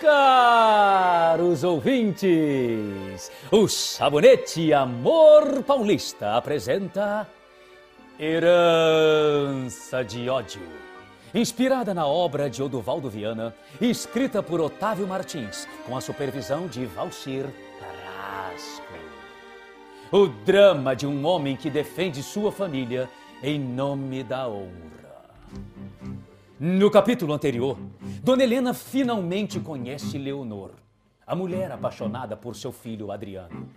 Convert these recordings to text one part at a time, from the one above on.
Caros ouvintes, o Sabonete Amor Paulista apresenta Herança de Ódio. Inspirada na obra de Oduvaldo Viana escrita por Otávio Martins, com a supervisão de Valcir Carrasco. O drama de um homem que defende sua família em nome da honra. No capítulo anterior, Dona Helena finalmente conhece Leonor, a mulher apaixonada por seu filho Adriano.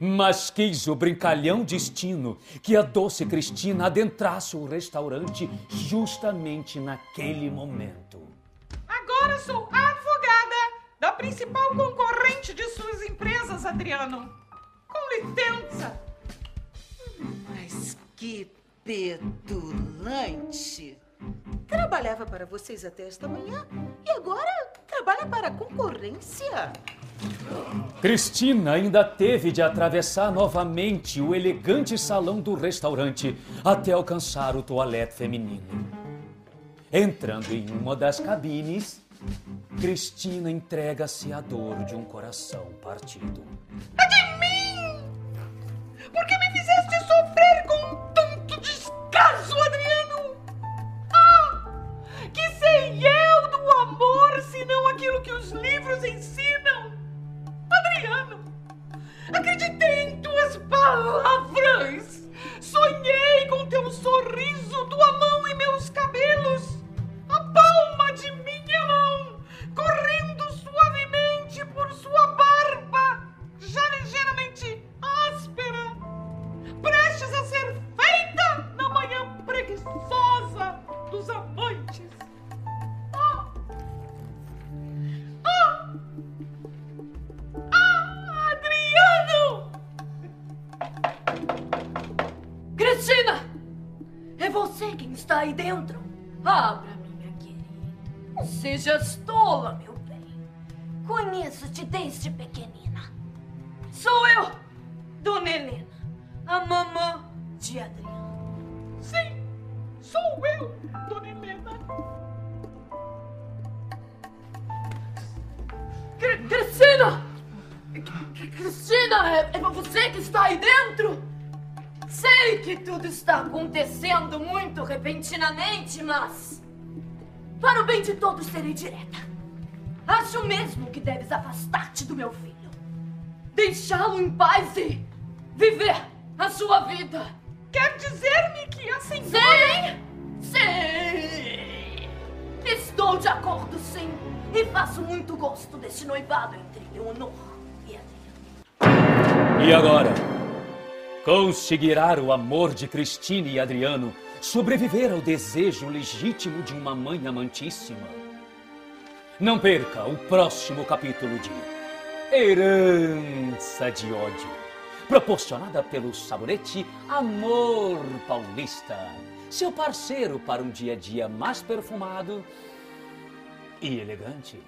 Mas quis o brincalhão destino que a doce Cristina adentrasse o restaurante justamente naquele momento. Agora sou advogada da principal concorrente de suas empresas, Adriano. Com licença. Mas que petulante! Trabalhava para vocês até esta manhã e agora trabalha para a concorrência. Cristina ainda teve de atravessar novamente o elegante salão do restaurante até alcançar o toalete feminino. Entrando em uma das cabines, Cristina entrega-se à dor de um coração partido. É de mim! Por que me fizeste sofrer que os livros ensinam? Adriano, acreditei Cristina! É você quem está aí dentro? Abra, minha querida. Não sejas tola, meu bem. Conheço-te desde pequenina. Sou eu, Dona Helena, a mamã de Adriano. Sim, sou eu, Dona Helena. Cri- Cristina! Cristina, é, é você que tudo está acontecendo muito repentinamente, mas. Para o bem de todos, serei direta. Acho mesmo que deves afastar-te do meu filho. Deixá-lo em paz e viver a sua vida. Quer dizer-me que a senhora... Sim! Sim! Estou de acordo, sim. E faço muito gosto deste noivado entre Leonor e Adriano. E agora? Conseguirá o amor de Cristina e Adriano sobreviver ao desejo legítimo de uma mãe amantíssima? Não perca o próximo capítulo de Herança de Ódio, proporcionada pelo sabonete Amor Paulista, seu parceiro para um dia a dia mais perfumado e elegante.